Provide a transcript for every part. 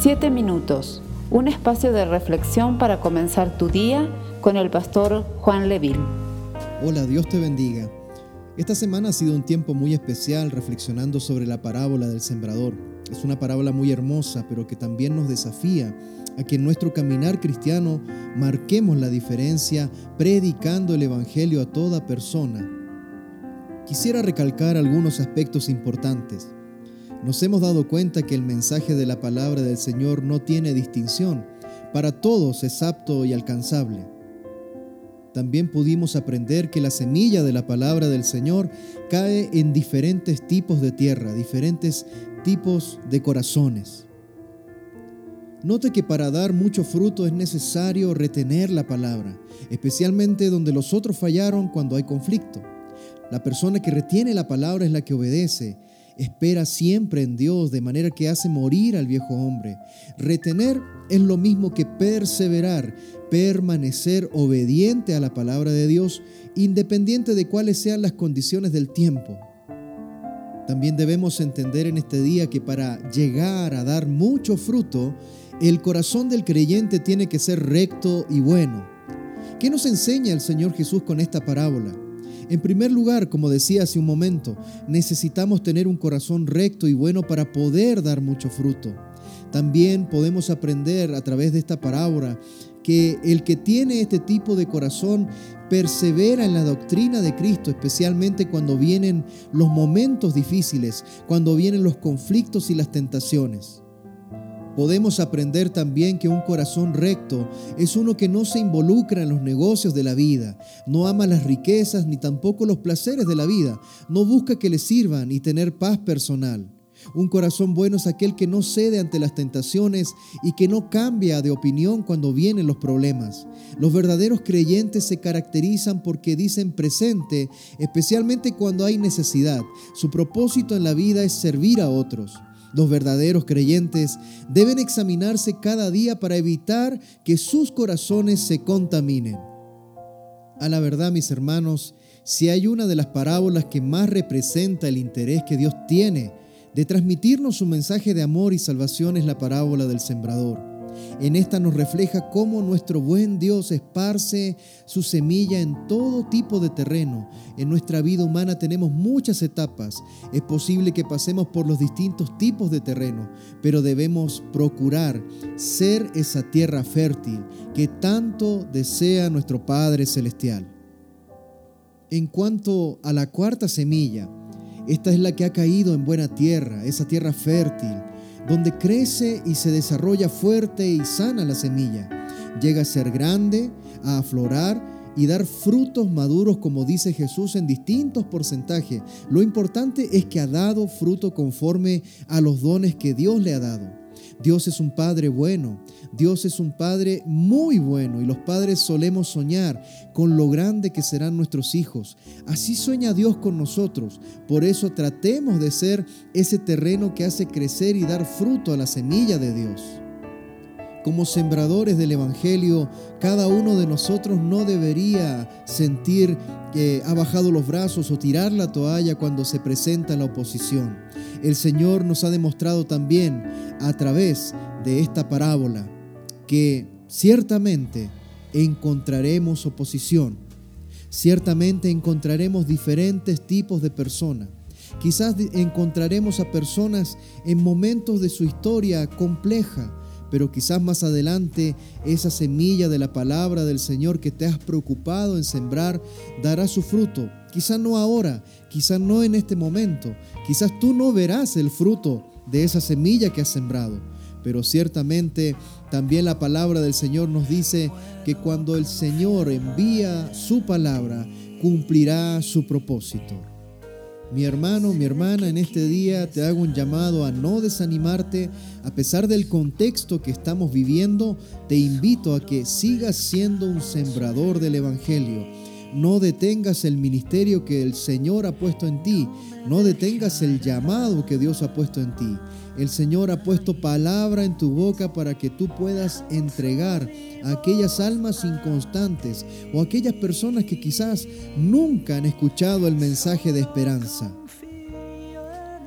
Siete minutos, un espacio de reflexión para comenzar tu día con el pastor Juan Leville. Hola, Dios te bendiga. Esta semana ha sido un tiempo muy especial reflexionando sobre la parábola del sembrador. Es una parábola muy hermosa, pero que también nos desafía a que en nuestro caminar cristiano marquemos la diferencia predicando el Evangelio a toda persona. Quisiera recalcar algunos aspectos importantes. Nos hemos dado cuenta que el mensaje de la palabra del Señor no tiene distinción. Para todos es apto y alcanzable. También pudimos aprender que la semilla de la palabra del Señor cae en diferentes tipos de tierra, diferentes tipos de corazones. Note que para dar mucho fruto es necesario retener la palabra, especialmente donde los otros fallaron cuando hay conflicto. La persona que retiene la palabra es la que obedece espera siempre en Dios, de manera que hace morir al viejo hombre. Retener es lo mismo que perseverar, permanecer obediente a la palabra de Dios, independiente de cuáles sean las condiciones del tiempo. También debemos entender en este día que para llegar a dar mucho fruto, el corazón del creyente tiene que ser recto y bueno. ¿Qué nos enseña el Señor Jesús con esta parábola? En primer lugar, como decía hace un momento, necesitamos tener un corazón recto y bueno para poder dar mucho fruto. También podemos aprender a través de esta parábola que el que tiene este tipo de corazón persevera en la doctrina de Cristo, especialmente cuando vienen los momentos difíciles, cuando vienen los conflictos y las tentaciones. Podemos aprender también que un corazón recto es uno que no se involucra en los negocios de la vida, no ama las riquezas ni tampoco los placeres de la vida, no busca que le sirvan y tener paz personal. Un corazón bueno es aquel que no cede ante las tentaciones y que no cambia de opinión cuando vienen los problemas. Los verdaderos creyentes se caracterizan porque dicen presente, especialmente cuando hay necesidad. Su propósito en la vida es servir a otros. Los verdaderos creyentes deben examinarse cada día para evitar que sus corazones se contaminen. A la verdad, mis hermanos, si hay una de las parábolas que más representa el interés que Dios tiene de transmitirnos su mensaje de amor y salvación es la parábola del sembrador. En esta nos refleja cómo nuestro buen Dios esparce su semilla en todo tipo de terreno. En nuestra vida humana tenemos muchas etapas. Es posible que pasemos por los distintos tipos de terreno, pero debemos procurar ser esa tierra fértil que tanto desea nuestro Padre Celestial. En cuanto a la cuarta semilla, esta es la que ha caído en buena tierra, esa tierra fértil donde crece y se desarrolla fuerte y sana la semilla. Llega a ser grande, a aflorar y dar frutos maduros, como dice Jesús, en distintos porcentajes. Lo importante es que ha dado fruto conforme a los dones que Dios le ha dado. Dios es un Padre bueno, Dios es un Padre muy bueno y los padres solemos soñar con lo grande que serán nuestros hijos. Así sueña Dios con nosotros. Por eso tratemos de ser ese terreno que hace crecer y dar fruto a la semilla de Dios. Como sembradores del Evangelio, cada uno de nosotros no debería sentir que ha bajado los brazos o tirar la toalla cuando se presenta la oposición. El Señor nos ha demostrado también a través de esta parábola que ciertamente encontraremos oposición, ciertamente encontraremos diferentes tipos de personas. Quizás encontraremos a personas en momentos de su historia compleja, pero quizás más adelante esa semilla de la palabra del Señor que te has preocupado en sembrar dará su fruto. Quizás no ahora, quizás no en este momento, quizás tú no verás el fruto de esa semilla que has sembrado, pero ciertamente también la palabra del Señor nos dice que cuando el Señor envía su palabra, cumplirá su propósito. Mi hermano, mi hermana, en este día te hago un llamado a no desanimarte. A pesar del contexto que estamos viviendo, te invito a que sigas siendo un sembrador del Evangelio. No detengas el ministerio que el Señor ha puesto en ti. No detengas el llamado que Dios ha puesto en ti. El Señor ha puesto palabra en tu boca para que tú puedas entregar a aquellas almas inconstantes o aquellas personas que quizás nunca han escuchado el mensaje de esperanza.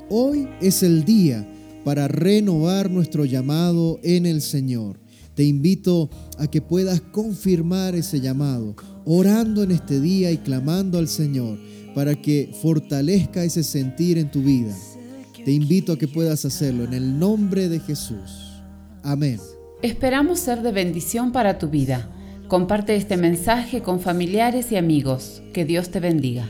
Hoy es el día para renovar nuestro llamado en el Señor. Te invito a que puedas confirmar ese llamado, orando en este día y clamando al Señor para que fortalezca ese sentir en tu vida. Te invito a que puedas hacerlo en el nombre de Jesús. Amén. Esperamos ser de bendición para tu vida. Comparte este mensaje con familiares y amigos. Que Dios te bendiga.